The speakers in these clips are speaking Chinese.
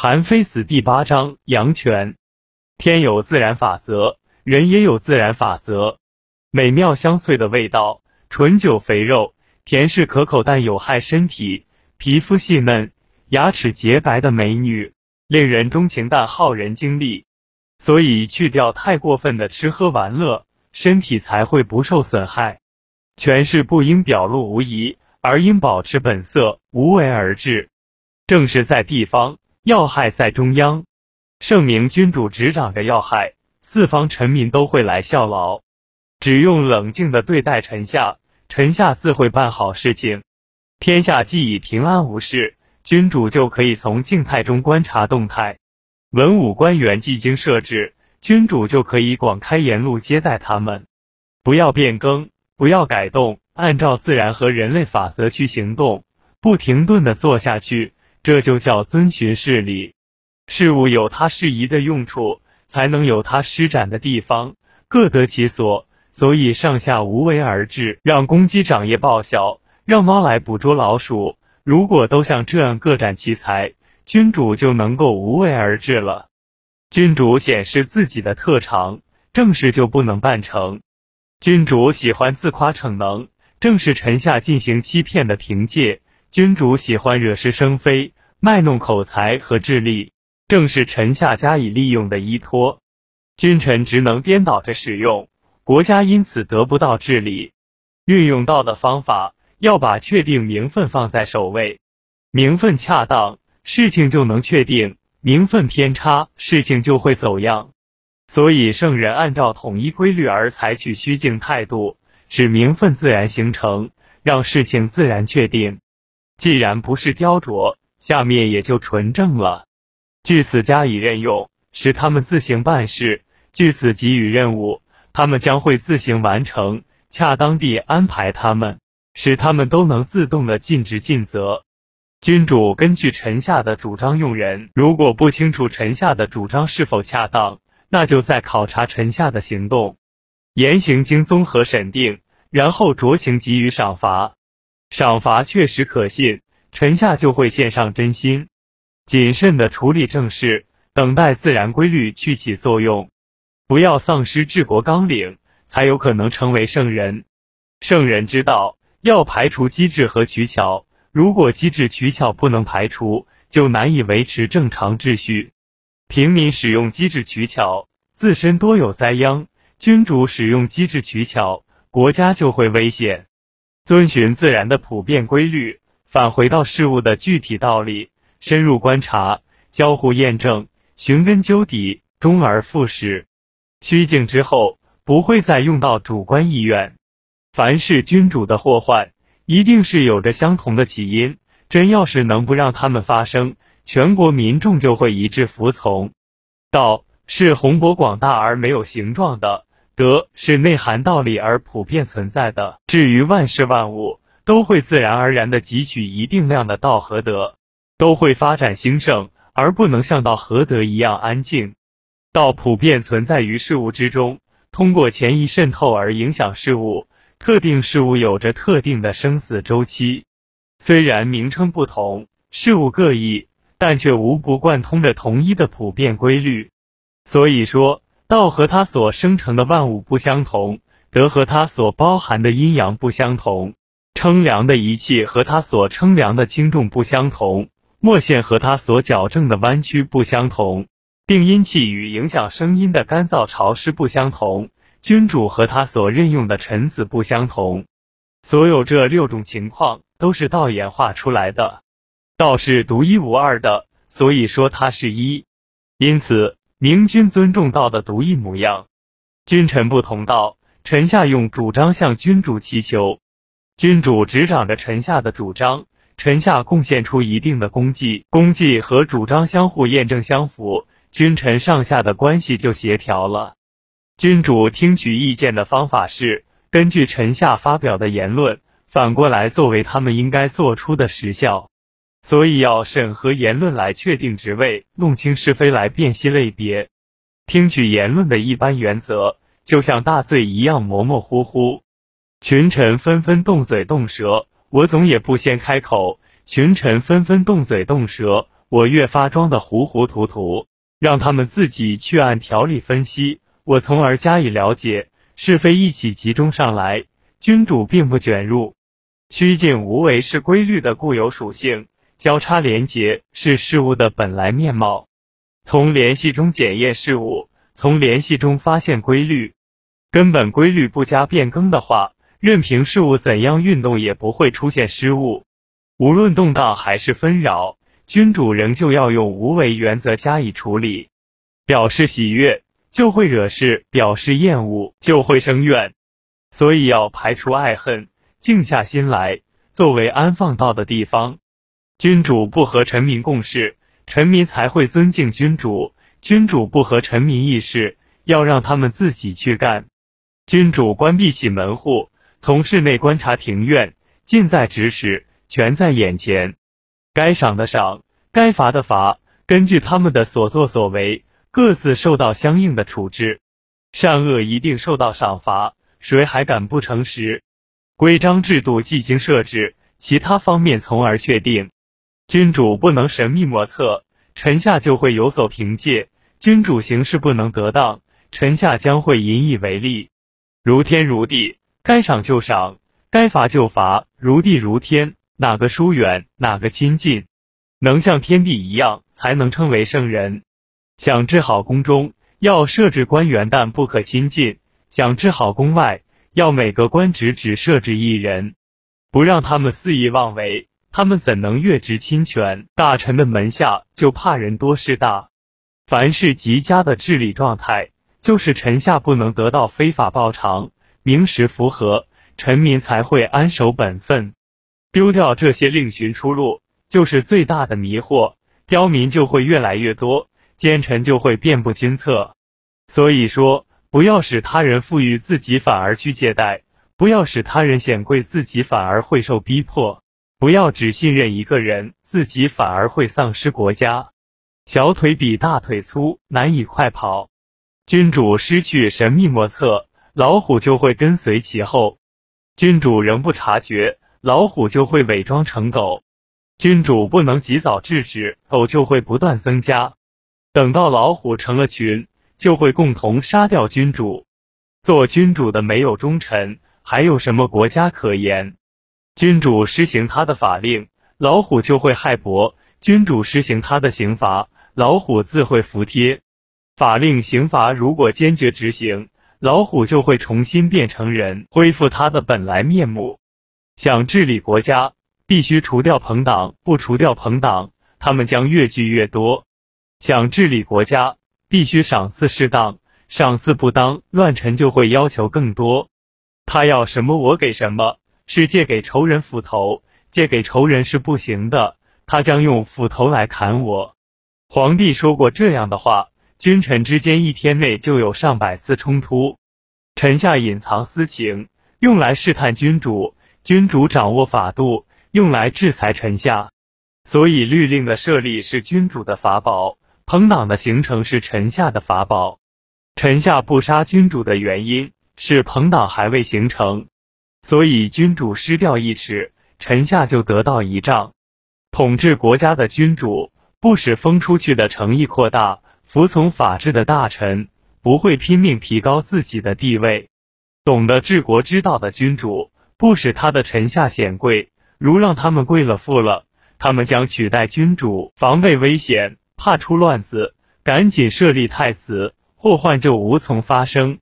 韩非子第八章阳泉。天有自然法则，人也有自然法则。美妙香脆的味道，醇酒肥肉，甜是可口但有害身体。皮肤细嫩，牙齿洁白的美女，令人钟情但耗人精力。所以去掉太过分的吃喝玩乐，身体才会不受损害。权势不应表露无遗，而应保持本色，无为而治。正是在地方。要害在中央，圣明君主执掌着要害，四方臣民都会来效劳。只用冷静的对待臣下，臣下自会办好事情。天下既已平安无事，君主就可以从静态中观察动态。文武官员既经设置，君主就可以广开言路接待他们。不要变更，不要改动，按照自然和人类法则去行动，不停顿的做下去。这就叫遵循事理，事物有它适宜的用处，才能有它施展的地方，各得其所。所以上下无为而治，让公鸡长业报晓，让猫来捕捉老鼠。如果都像这样各展其才，君主就能够无为而治了。君主显示自己的特长，正事就不能办成。君主喜欢自夸逞能，正是臣下进行欺骗的凭借。君主喜欢惹是生非，卖弄口才和智力，正是臣下加以利用的依托。君臣职能颠倒着使用，国家因此得不到治理。运用到的方法，要把确定名分放在首位。名分恰当，事情就能确定；名分偏差，事情就会走样。所以圣人按照统一规律而采取虚静态度，使名分自然形成，让事情自然确定。既然不是雕琢，下面也就纯正了。据此加以任用，使他们自行办事；据此给予任务，他们将会自行完成。恰当地安排他们，使他们都能自动的尽职尽责。君主根据臣下的主张用人，如果不清楚臣下的主张是否恰当，那就再考察臣下的行动，言行经综合审定，然后酌情给予赏罚。赏罚确实可信，臣下就会献上真心，谨慎的处理政事，等待自然规律去起作用。不要丧失治国纲领，才有可能成为圣人。圣人之道要排除机智和取巧，如果机智取巧不能排除，就难以维持正常秩序。平民使用机智取巧，自身多有灾殃；君主使用机智取巧，国家就会危险。遵循自然的普遍规律，返回到事物的具体道理，深入观察，交互验证，寻根究底，终而复始。虚静之后，不会再用到主观意愿。凡是君主的祸患，一定是有着相同的起因。真要是能不让他们发生，全国民众就会一致服从。道是宏博广大而没有形状的。德是内涵道理而普遍存在的。至于万事万物，都会自然而然的汲取一定量的道和德，都会发展兴盛，而不能像道和德一样安静。道普遍存在于事物之中，通过潜移渗透而影响事物。特定事物有着特定的生死周期，虽然名称不同，事物各异，但却无不贯通着同一的普遍规律。所以说。道和它所生成的万物不相同，德和它所包含的阴阳不相同，称量的仪器和它所称量的轻重不相同，墨线和它所矫正的弯曲不相同，定音器与影响声音的干燥潮湿不相同，君主和他所任用的臣子不相同。所有这六种情况都是道演化出来的。道是独一无二的，所以说它是一。因此。明君尊重道的独一模样，君臣不同道，臣下用主张向君主祈求，君主执掌着臣下的主张，臣下贡献出一定的功绩，功绩和主张相互验证相符，君臣上下的关系就协调了。君主听取意见的方法是根据臣下发表的言论，反过来作为他们应该做出的实效。所以要审核言论来确定职位，弄清是非来辨析类别。听取言论的一般原则，就像大罪一样模模糊糊。群臣纷纷动嘴动舌，我总也不先开口；群臣纷纷动嘴动舌，我越发装得糊糊涂涂，让他们自己去按条理分析，我从而加以了解，是非一起集中上来，君主并不卷入。虚静无为是规律的固有属性，交叉连结是事物的本来面貌。从联系中检验事物，从联系中发现规律。根本规律不加变更的话，任凭事物怎样运动，也不会出现失误。无论动荡还是纷扰，君主仍旧要用无为原则加以处理。表示喜悦就会惹事，表示厌恶就会生怨。所以要排除爱恨，静下心来，作为安放道的地方。君主不和臣民共事。臣民才会尊敬君主，君主不和臣民议事，要让他们自己去干。君主关闭起门户，从室内观察庭院，近在咫尺，全在眼前。该赏的赏，该罚的罚，根据他们的所作所为，各自受到相应的处置。善恶一定受到赏罚，谁还敢不诚实？规章制度既经设置，其他方面从而确定。君主不能神秘莫测，臣下就会有所凭借；君主行事不能得当，臣下将会引以为例。如天如地，该赏就赏，该罚就罚，如地如天，哪个疏远，哪个亲近，能像天地一样，才能称为圣人。想治好宫中，要设置官员，但不可亲近；想治好宫外，要每个官职只设置一人，不让他们肆意妄为。他们怎能越职侵权？大臣的门下就怕人多势大。凡是极佳的治理状态，就是臣下不能得到非法报偿，名实符合，臣民才会安守本分。丢掉这些，另寻出路，就是最大的迷惑。刁民就会越来越多，奸臣就会遍布君侧。所以说，不要使他人富裕，自己反而去借贷；不要使他人显贵，自己反而会受逼迫。不要只信任一个人，自己反而会丧失国家。小腿比大腿粗，难以快跑。君主失去神秘莫测，老虎就会跟随其后。君主仍不察觉，老虎就会伪装成狗。君主不能及早制止，狗就会不断增加。等到老虎成了群，就会共同杀掉君主。做君主的没有忠臣，还有什么国家可言？君主施行他的法令，老虎就会害薄；君主施行他的刑罚，老虎自会服帖。法令刑罚如果坚决执行，老虎就会重新变成人，恢复他的本来面目。想治理国家，必须除掉朋党，不除掉朋党，他们将越聚越多。想治理国家，必须赏赐适当，赏赐不当，乱臣就会要求更多。他要什么，我给什么。是借给仇人斧头，借给仇人是不行的，他将用斧头来砍我。皇帝说过这样的话，君臣之间一天内就有上百次冲突，臣下隐藏私情，用来试探君主；君主掌握法度，用来制裁臣下。所以律令的设立是君主的法宝，朋党的形成是臣下的法宝。臣下不杀君主的原因是朋党还未形成。所以，君主失掉一尺，臣下就得到一丈。统治国家的君主不使封出去的诚意扩大，服从法治的大臣不会拼命提高自己的地位。懂得治国之道的君主不使他的臣下显贵，如让他们贵了富了，他们将取代君主。防备危险，怕出乱子，赶紧设立太子，祸患就无从发生。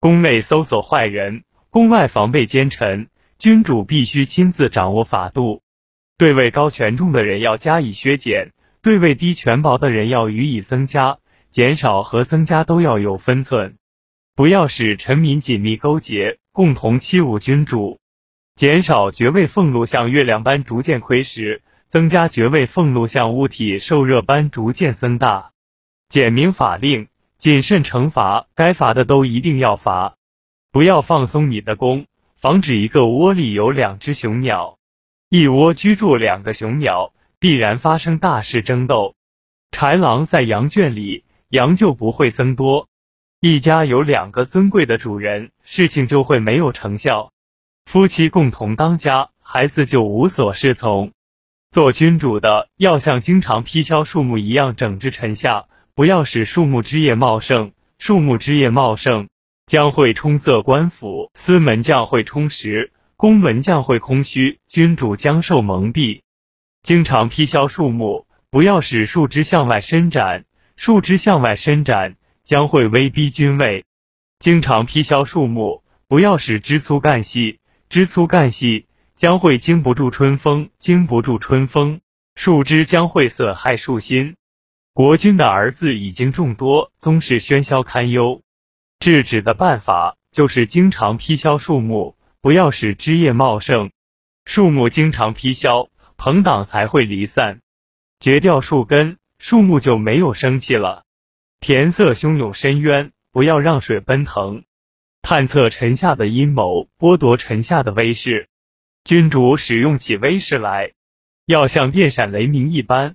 宫内搜索坏人。宫外防备奸臣，君主必须亲自掌握法度。对位高权重的人要加以削减，对位低权薄的人要予以增加。减少和增加都要有分寸，不要使臣民紧密勾结，共同欺侮君主。减少爵位俸禄像月亮般逐渐亏蚀，增加爵位俸禄像物体受热般逐渐增大。简明法令，谨慎惩罚，该罚的都一定要罚。不要放松你的弓，防止一个窝里有两只雄鸟，一窝居住两个雄鸟，必然发生大事争斗。豺狼在羊圈里，羊就不会增多。一家有两个尊贵的主人，事情就会没有成效。夫妻共同当家，孩子就无所适从。做君主的要像经常劈削树木一样整治臣下，不要使树木枝叶茂盛。树木枝叶茂盛，将会充塞官府，司门将会充实，宫门将会空虚，君主将受蒙蔽。经常劈削树木，不要使树枝向外伸展，树枝向外伸展将会威逼君位。经常劈削树木，不要使枝粗干细，枝粗干细将会经不住春风，经不住春风，树枝将会损害树心。国君的儿子已经众多，宗室喧嚣堪忧。制止的办法就是经常劈削树木，不要使枝叶茂盛。树木经常劈削，朋党才会离散。绝掉树根，树木就没有生气了。填色汹涌深渊，不要让水奔腾。探测臣下的阴谋，剥夺臣下的威势。君主使用起威势来，要像电闪雷鸣一般。